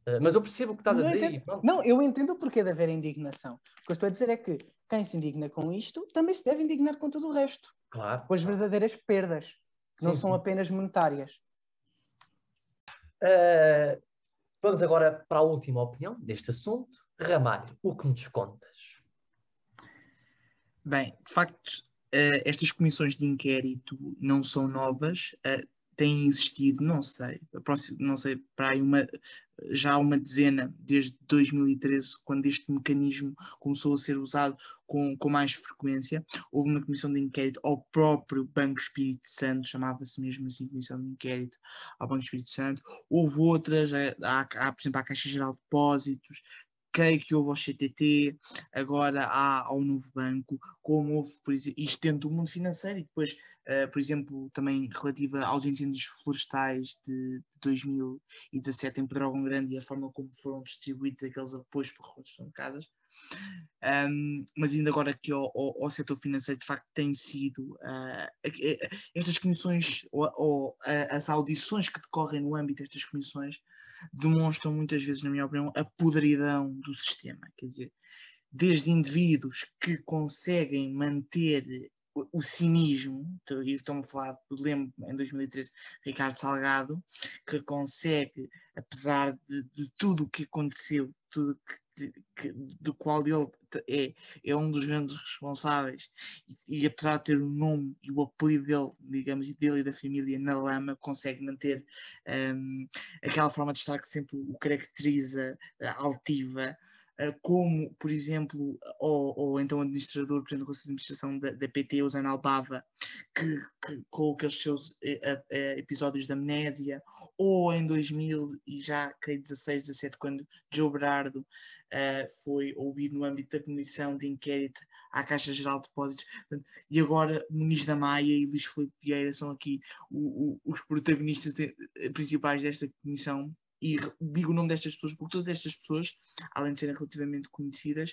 Uh, mas eu percebo o que estás não a dizer. Entendo, não, eu entendo o porquê de haver indignação. O que eu estou a dizer é que quem se indigna com isto também se deve indignar com tudo o resto. Claro. Com as verdadeiras perdas, que sim, não são sim. apenas monetárias. Uh, vamos agora para a última opinião deste assunto. Ramalho, o que me descontas? Bem, de facto, uh, estas comissões de inquérito não são novas, uh, têm existido, não sei, próximo, não sei, para aí uma, já uma dezena desde 2013, quando este mecanismo começou a ser usado com, com mais frequência. Houve uma comissão de inquérito ao próprio Banco Espírito Santo, chamava-se mesmo assim Comissão de Inquérito ao Banco Espírito Santo. Houve outras, há, há, por exemplo, a Caixa Geral de Depósitos, creio que houve ao CTT, agora há ao Novo Banco, como houve, por exemplo, isto dentro do mundo financeiro, e depois, uh, por exemplo, também relativa aos incêndios florestais de 2017 em Pedrógão Grande e a forma como foram distribuídos aqueles apoios para reconstrução de casas. Um, mas ainda agora aqui ao, setor financeiro, de facto, tem sido uh, estas comissões ou, ou uh, as audições que decorrem no âmbito destas comissões demonstram muitas vezes, na minha opinião, a podridão do sistema. Quer dizer, desde indivíduos que conseguem manter o, cinismo, estão a falar, lembro em 2013, Ricardo Salgado, que consegue, apesar de, de tudo o que aconteceu, tudo que que, do qual ele é, é um dos grandes responsáveis. E, e, apesar de ter o nome e o apelido dele, digamos, dele e da família na lama, consegue manter um, aquela forma de estar que sempre o caracteriza, altiva, como, por exemplo, ou, ou então o administrador, por exemplo, do Conselho de Administração da, da PT, o Zan Albava, que, que, com aqueles seus uh, uh, episódios de amnésia, ou em 2000 e já, creio, 16, 17, quando Joe Berardo uh, foi ouvido no âmbito da Comissão de Inquérito à Caixa Geral de Depósitos. E agora Muniz da Maia e Luís Filipe Vieira são aqui o, o, os protagonistas de, principais desta comissão e digo o nome destas pessoas porque todas estas pessoas, além de serem relativamente conhecidas,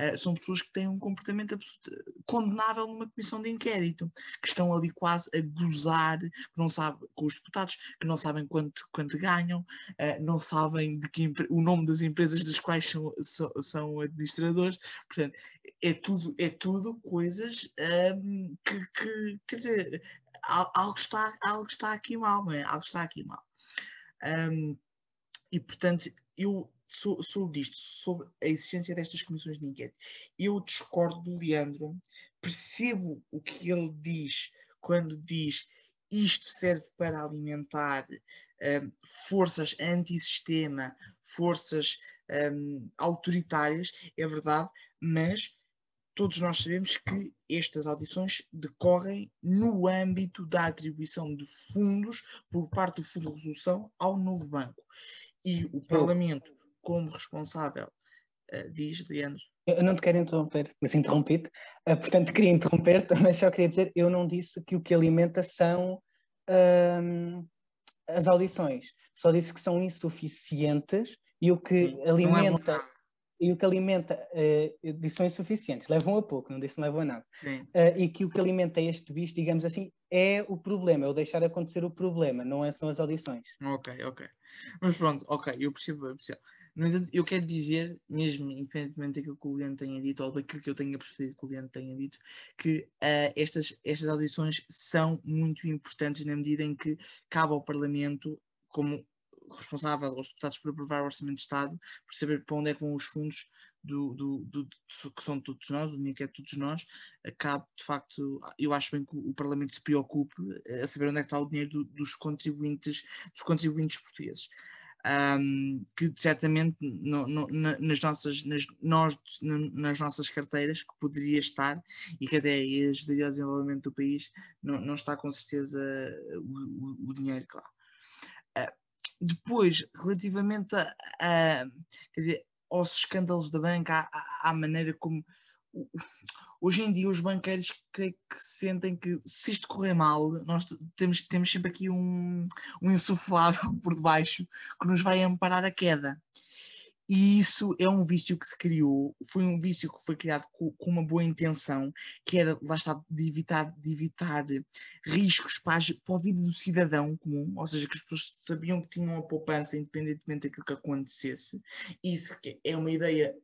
uh, são pessoas que têm um comportamento condenável numa comissão de inquérito, que estão ali quase a gozar, que não sabem, com os deputados, que não sabem quanto, quanto ganham, uh, não sabem de que, o nome das empresas das quais são, são, são administradores, portanto, é tudo, é tudo coisas um, que, que, quer dizer, algo está, algo está aqui mal, não é? Algo está aqui mal. Um, e, portanto, eu sou, sou disto, sobre a existência destas comissões de inquérito. Eu discordo do Leandro, percebo o que ele diz quando diz isto serve para alimentar um, forças antissistema, forças um, autoritárias, é verdade, mas todos nós sabemos que estas audições decorrem no âmbito da atribuição de fundos por parte do Fundo de Resolução ao novo banco e o Parlamento, como responsável, uh, diz, Leandro. Eu não te quero interromper, mas interrompi-te. Uh, portanto, queria interromper-te, mas [laughs] só queria dizer: eu não disse que o que alimenta são uh, as audições, só disse que são insuficientes e o que Sim, é alimenta. É e o que alimenta, uh, disse são insuficientes, levam a pouco, não disse levam a nada. Uh, e que o que alimenta este bicho, digamos assim, é o problema, é o deixar acontecer o problema, não é, são as audições. Ok, ok. Mas pronto, ok, eu percebo, eu percebo. No entanto, eu quero dizer, mesmo independentemente daquilo que o Leandro tenha dito ou daquilo que eu tenha percebido que o Leandro tenha dito, que uh, estas, estas audições são muito importantes na medida em que cabe ao Parlamento, como responsável aos deputados por aprovar o Orçamento de Estado, por saber para onde é que vão os fundos do, do, do, que são todos nós, o dinheiro que é todos nós, cabe de facto, eu acho bem que o Parlamento se preocupe a saber onde é que está o dinheiro do, dos contribuintes, dos contribuintes portugueses. Um, que certamente no, no, nas, nossas, nas, nós, nas nossas carteiras que poderia estar e que até ajudaria ao desenvolvimento do país, não, não está com certeza o, o, o dinheiro, claro. Uh, depois, relativamente a, a, quer dizer, aos escândalos da banca, à, à maneira como hoje em dia os banqueiros creio que sentem que se isto correr mal, nós temos, temos sempre aqui um, um insuflável [laughs] por debaixo que nos vai amparar a queda. E isso é um vício que se criou, foi um vício que foi criado com, com, uma boa intenção, que era, lá está, de evitar, de evitar riscos para, para a vida do cidadão comum, ou seja, que as pessoas sabiam que tinham a poupança independentemente daquilo que acontecesse. Isso é uma ideia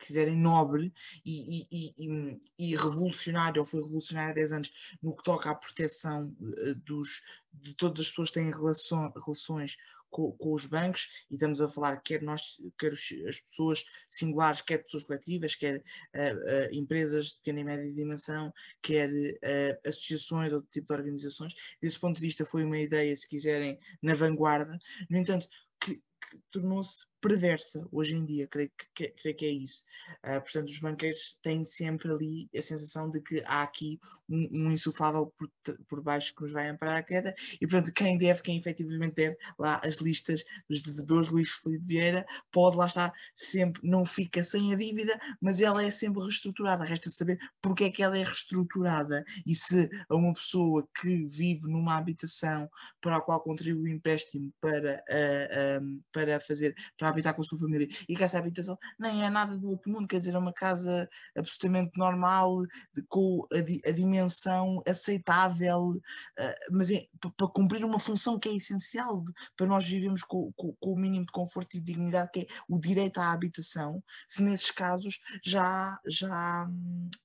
quiserem, nobre e, e, e, e revolucionário, ou foi revolucionário há 10 anos, no que toca à proteção uh, dos, de todas as pessoas que têm relação, relações com, com, os bancos, e estamos a falar quer nós, quer as pessoas singulares, quer pessoas coletivas, quer uh, uh, empresas de pequena e média dimensão, quer uh, associações, outro tipo de organizações. Desse ponto de vista, foi uma ideia, se quiserem, na vanguarda. No entanto, que, que tornou-se perversa hoje em dia, creio que, creio que é isso. Uh, portanto, os banqueiros têm sempre ali a sensação de que há aqui um, um insuflável por, por baixo que nos vai amparar a queda, e portanto, quem deve, quem efetivamente deve, lá as listas dos devedores, Luís Felipe Vieira, pode lá estar sempre, não fica sem a dívida, mas ela é sempre reestruturada. Resta saber porque é que ela é reestruturada e se a uma pessoa que vive numa habitação para a qual contribui o empréstimo para, uh, um, para fazer, para habitar com a sua família e que essa habitação nem é nada do outro mundo, quer dizer, é uma casa absolutamente normal, de, com a, a, dimensão aceitável, uh, mas é para cumprir uma função que é essencial de, para nós vivermos com, com, com, o mínimo de conforto e dignidade, que é o direito à habitação, se nesses casos já, já,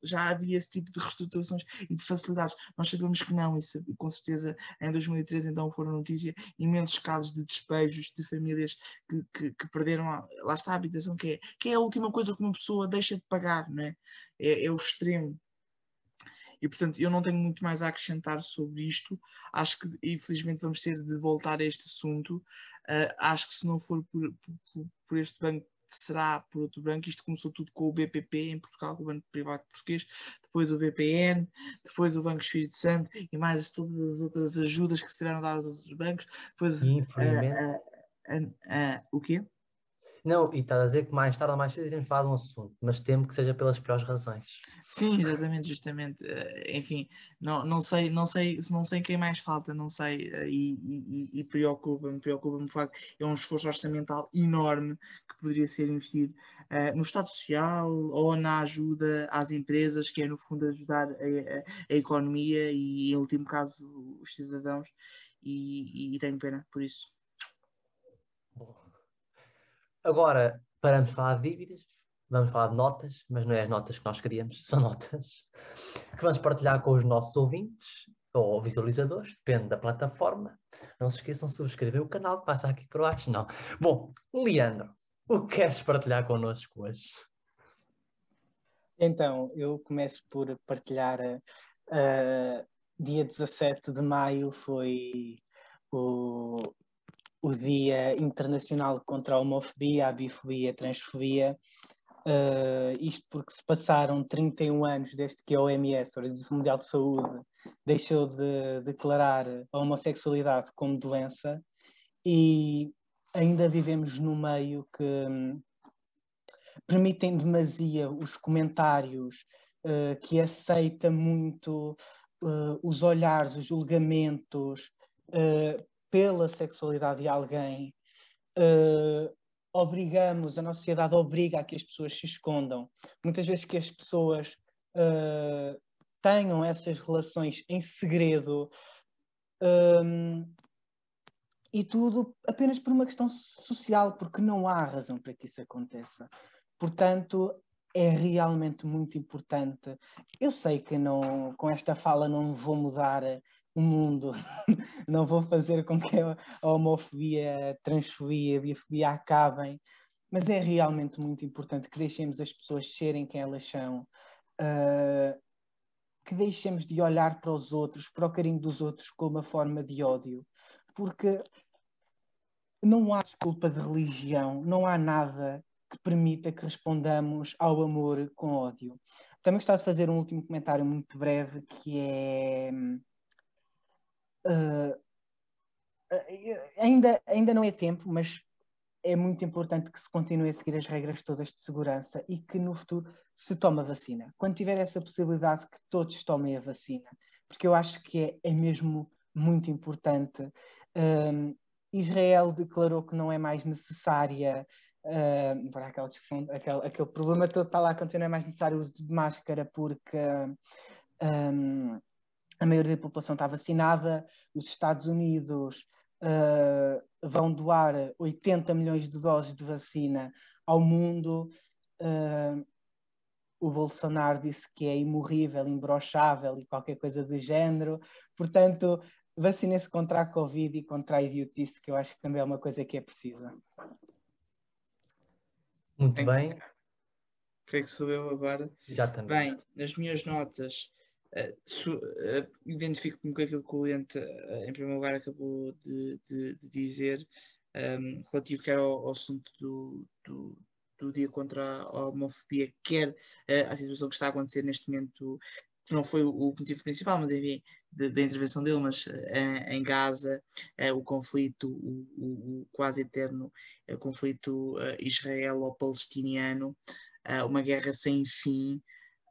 já havia esse tipo de reestruturações e de facilidades. Nós sabemos que não, e com certeza em 2013 então foram notícia imensos casos de despejos de famílias que, que, que perderam, a, lá está a habitação, que é, que é a última coisa que uma pessoa deixa de pagar, não é? É, é o extremo. E portanto, eu não tenho muito mais a acrescentar sobre isto. Acho que, infelizmente, vamos ter de voltar a este assunto. Uh, acho que se não for por, por, por, este banco, será por outro banco. Isto começou tudo com o BPP em Portugal, o Banco Privado Português, depois o BPN, depois o Banco Espírito Santo e mais todas as outras ajudas que se tiveram a dar aos outros bancos. Depois, uh, uh, o quê? Não, e está a dizer que mais tarde ou mais cedo iremos falar de um assunto, mas temo que seja pelas piores razões. Sim, exatamente, justamente. Uh, enfim, não, não sei, não sei, não sei quem mais falta, não sei, uh, e, e, e preocupa-me, preocupa-me o facto é um esforço orçamental enorme que poderia ser investido uh, no Estado Social ou na ajuda às empresas, que é no fundo ajudar a, a, a economia e, em último caso, os cidadãos, e, e tenho pena por isso. Agora, paramos de falar de dívidas, vamos falar de notas, mas não é as notas que nós queríamos, [laughs] são notas que vamos partilhar com os nossos ouvintes ou visualizadores, depende da plataforma. Não se esqueçam de subscrever o canal que passa aqui por baixo, não. Bom, Leandro, o que queres partilhar connosco hoje? Então, eu começo por partilhar. Uh, dia 17 de maio foi o, o Dia Internacional contra a Homofobia, a Bifobia a Transfobia. Uh, isto porque se passaram 31 anos desde que a OMS, a Organização Mundial de Saúde, deixou de declarar a homossexualidade como doença e ainda vivemos no meio que um, permitem demasia os comentários, uh, que aceita muito uh, os olhares, os julgamentos, pela sexualidade de alguém, uh, obrigamos, a nossa sociedade obriga a que as pessoas se escondam. Muitas vezes que as pessoas uh, tenham essas relações em segredo um, ehm, e tudo apenas por uma questão social, porque não há razão para que isso aconteça. Portanto, é realmente muito importante. Eu sei que não, com esta fala não vou mudar o mundo. [laughs] não vou fazer com que a homofobia, a transfobia, a biofobia acabem, mas é realmente muito importante que deixemos as pessoas serem quem elas são, uh, que deixemos de olhar para os outros, para o carinho dos outros como uma forma de ódio, porque não há desculpa de religião, não há nada que permita que respondamos ao amor com ódio. Também gostava de fazer um último comentário muito breve que é uh, ainda, ainda não é tempo, mas é muito importante que se continue a seguir as regras todas de segurança e que no futuro se tome a vacina. Quando tiver essa possibilidade, que todos tomem a vacina, porque eu acho que é, é mesmo muito importante. Um, Israel declarou que não é mais necessária uh, para aquela discussão, aquele, aquele problema todo está lá a acontecer, não é mais necessário o uso de máscara porque um, a maioria da população está vacinada, os Estados Unidos uh, vão doar 80 milhões de doses de vacina ao mundo. Uh, o Bolsonaro disse que é imorrível, imbrochável e qualquer coisa do género. Portanto, vacinem-se contra a Covid e contra a idiotice, que eu acho que também é uma coisa que é precisa. Muito bem. bem. Creio que sou eu agora. Exatamente. Bem, nas minhas notas, uh, uh, identifico-me com aquilo que o Lente, uh, em primeiro lugar, acabou de, de, de dizer, um, ehm, relativo quer ao, ao assunto do, do, do, dia contra a homofobia, quer à situação que está a acontecer neste momento, que não foi o, o motivo principal, mas enfim, da intervenção dele, mas em Gaza, o conflito, o, o, quase eterno conflito israelo-palestiniano, uma guerra sem fim,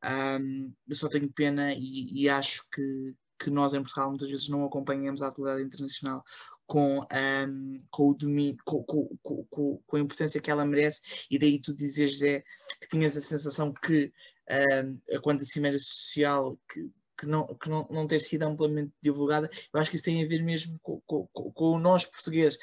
um, eu só tenho pena e, e, acho que, que nós em Portugal muitas vezes não acompanhamos a atualidade internacional com, um, com, o domínio, com, com, com, com, a importância que ela merece, e daí tu dizes, Zé, que tinhas a sensação que um, quando a Cimeira Social que que não, que não, não ter sido amplamente divulgada, eu acho que isso tem a ver mesmo com, com, com o nós portugueses.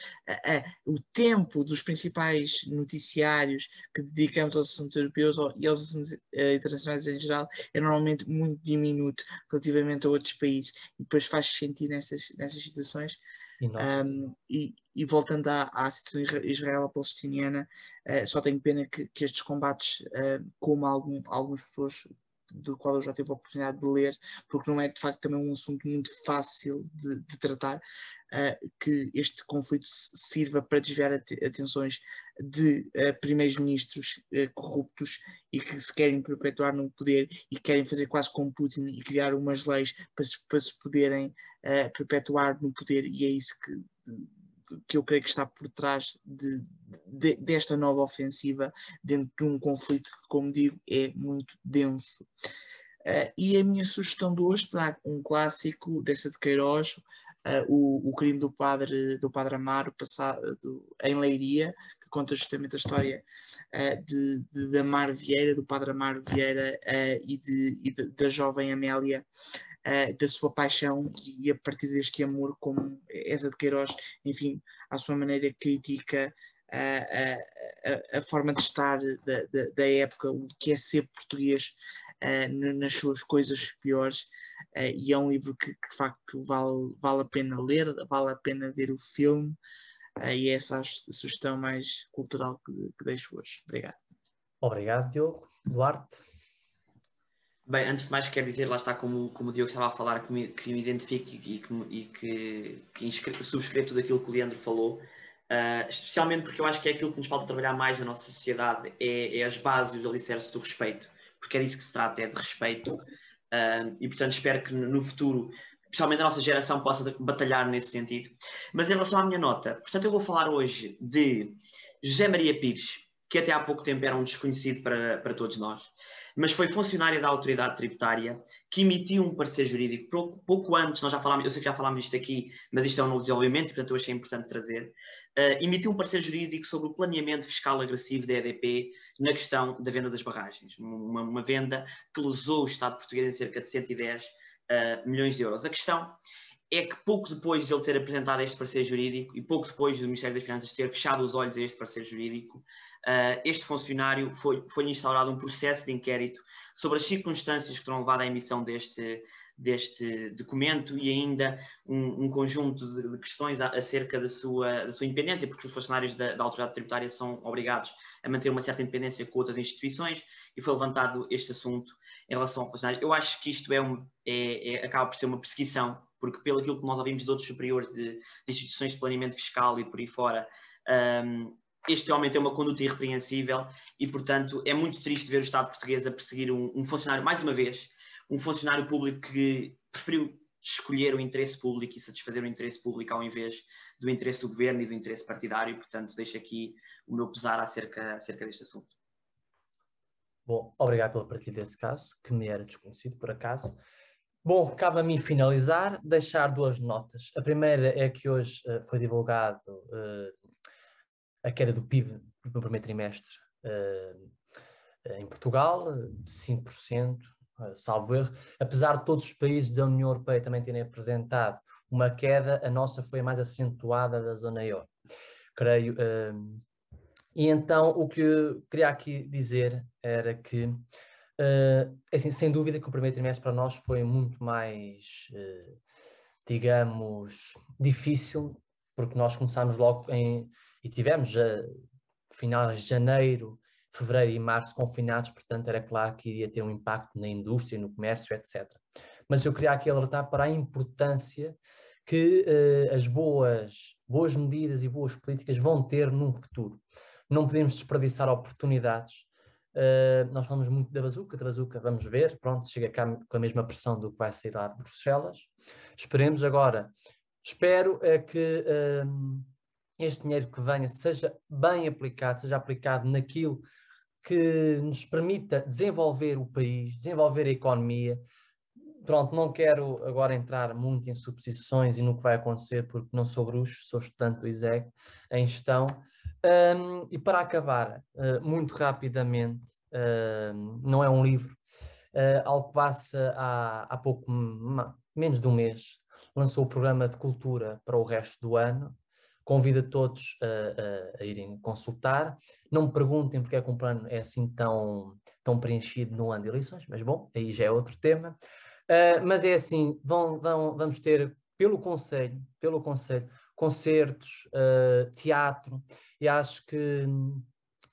o tempo dos principais noticiários que dedicamos aos assuntos europeus e aos assuntos uh, internacionais em geral é normalmente muito diminuto relativamente a outros países e depois faz sentido nestas, nestas situações. Um, e, e, voltando à, à situação israelo-palestiniana, uh, só tenho pena que, que estes combates, uh, como algum, algumas pessoas do qual eu já tive a oportunidade de ler, porque não é de facto também um assunto muito fácil de, de tratar, uh, que este conflito sirva para desviar atenções de uh, primeiros-ministros uh, corruptos e que se querem perpetuar no poder e querem fazer quase como Putin e criar umas leis para se, para se poderem perpetuar no poder, e é isso que que eu creio que está por trás de, de, desta nova ofensiva dentro de um conflito que, como digo, é muito denso. Uh, e a minha sugestão de hoje trago um clássico dessa de Queiroz, uh, o, o crime do padre, do padre Amaro, passado em Leiria, que conta justamente a história uh, de, de, de Amaro Vieira, do padre Amaro Vieira e, de, e de, da jovem Amélia, uh, da sua paixão e a partir deste amor, como essa de Queiroz, enfim, à sua maneira critica a, a, a forma de estar da, da, da, época, o que é ser português uh, nas suas coisas piores. Uh, e é um livro que, que, de facto vale, vale a pena ler, vale a pena ver o filme, uh, e é essa a sugestão mais cultural que, que deixo hoje. Obrigado. Obrigado, Diogo. Duarte. Bem, antes de mais quero dizer, lá está como, como o Diogo estava a falar, que me, que me identifico e que, e que, que subscrevo tudo aquilo que o Leandro falou, uh, especialmente porque eu acho que é aquilo que nos falta trabalhar mais na nossa sociedade, é, é as bases e os alicerces do respeito, porque é disso que se trata, é de respeito, uh, e portanto espero que no futuro, especialmente a nossa geração, possa batalhar nesse sentido. Mas em relação à minha nota, portanto eu vou falar hoje de José Maria Pires, que até há pouco tempo era um desconhecido para, para todos nós mas foi funcionária da autoridade tributária que emitiu um parecer jurídico pouco, pouco antes, nós já falámos, eu sei que já falámos disto aqui, mas isto é um novo desenvolvimento, portanto eu achei importante trazer, uh, emitiu um parecer jurídico sobre o planeamento fiscal agressivo da EDP na questão da venda das barragens, uma, uma venda que lesou o Estado português em cerca de 110 uh, eh, milhões de euros. A questão é que pouco depois de ele ter apresentado este parecer jurídico e pouco depois do Ministério das Finanças ter fechado os olhos a este parecer jurídico, uh, este funcionário foi, foi instaurado um processo de inquérito sobre as circunstâncias que terão levado à emissão deste, deste documento e ainda um, um conjunto de, de questões acerca da sua, da sua independência, porque os funcionários da, da, autoridade tributária são obrigados a manter uma certa independência com outras instituições e foi levantado este assunto em relação ao funcionário. Eu acho que isto é, um, é, é acaba por ser uma perseguição porque pelo aquilo que nós ouvimos de outros superiores de, de instituições de planeamento fiscal e por aí fora, um, este homem tem uma conduta irrepreensível e, portanto, é muito triste ver o Estado português a perseguir um, um funcionário, mais uma vez, um funcionário público que preferiu escolher o interesse público e satisfazer o interesse público ao invés do interesse do governo e do interesse partidário. Portanto, deixo aqui o meu pesar acerca, acerca deste assunto. Bom, obrigado pela partilha desse caso, que me era desconhecido por acaso. Bom, cabe a mim finalizar, deixar duas notas. A primeira é que hoje uh, foi divulgado uh, a queda do PIB no primeiro trimestre uh, em Portugal, de 5%, salvo erro. Apesar de todos os países da União Europeia também terem apresentado uma queda, a nossa foi a mais acentuada da zona euro, creio. E então o que eu queria aqui dizer era que Uh, assim, sem dúvida que o primeiro trimestre para nós foi muito mais, uh, digamos, difícil, porque nós começámos logo em, e tivemos já finais de janeiro, fevereiro e março confinados, portanto era claro que iria ter um impacto na indústria, no comércio, etc. Mas eu queria aqui alertar para a importância que uh, as boas, boas medidas e boas políticas vão ter num futuro. Não podemos desperdiçar oportunidades Uh, nós falamos muito da bazuca, da bazuca, vamos ver, pronto, chega cá com a mesma pressão do que vai sair lá de Bruxelas. Esperemos agora. Espero é que uh, este dinheiro que venha seja bem aplicado, seja aplicado naquilo que nos permita desenvolver o país, desenvolver a economia. Pronto, não quero agora entrar muito em suposições e no que vai acontecer, porque não sou bruxo, sou estudante do ISEG em gestão, um, e para acabar, uh, muito rapidamente, uh, não é um livro, uh, que passa há, há pouco, menos de um mês, lançou o programa de cultura para o resto do ano. Convido todos a, irem consultar. Não me perguntem porque é que um plano é assim tão, tão preenchido no ano de eleições, mas bom, aí já é outro tema. Uh, mas é assim, vão, vão, vamos ter pelo Conselho, pelo Conselho, concertos, uh, teatro, e acho que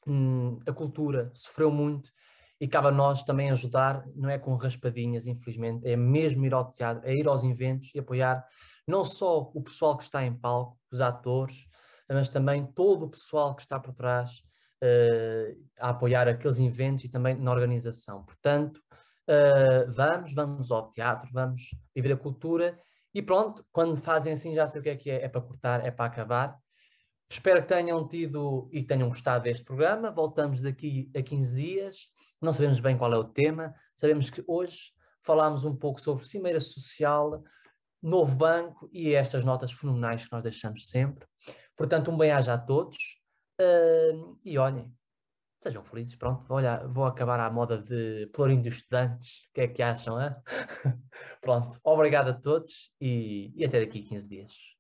hum, a cultura sofreu muito e cabe a nós também ajudar, não é com raspadinhas, infelizmente, é mesmo ir ao teatro, é ir aos eventos e apoiar não só o pessoal que está em palco, os atores, mas também todo o pessoal que está por trás uh, a apoiar aqueles eventos e também na organização. Portanto, uh, vamos, vamos ao teatro, vamos viver a cultura e pronto, quando fazem assim já sei o que é que é, é para cortar, é para acabar. Espero que tenham tido e tenham gostado deste programa. Voltamos daqui a 15 dias. Não sabemos bem qual é o tema. Sabemos que hoje falámos um pouco sobre Cimeira Social, novo banco e estas notas fenomenais que nós deixamos sempre. Portanto, um bem-aja a todos. Uh, e olhem, sejam felizes. Pronto, vou, olhar, vou acabar à moda de Pelourinho dos Estudantes. O que é que acham? Hein? [laughs] Pronto, obrigado a todos e, e até daqui a 15 dias.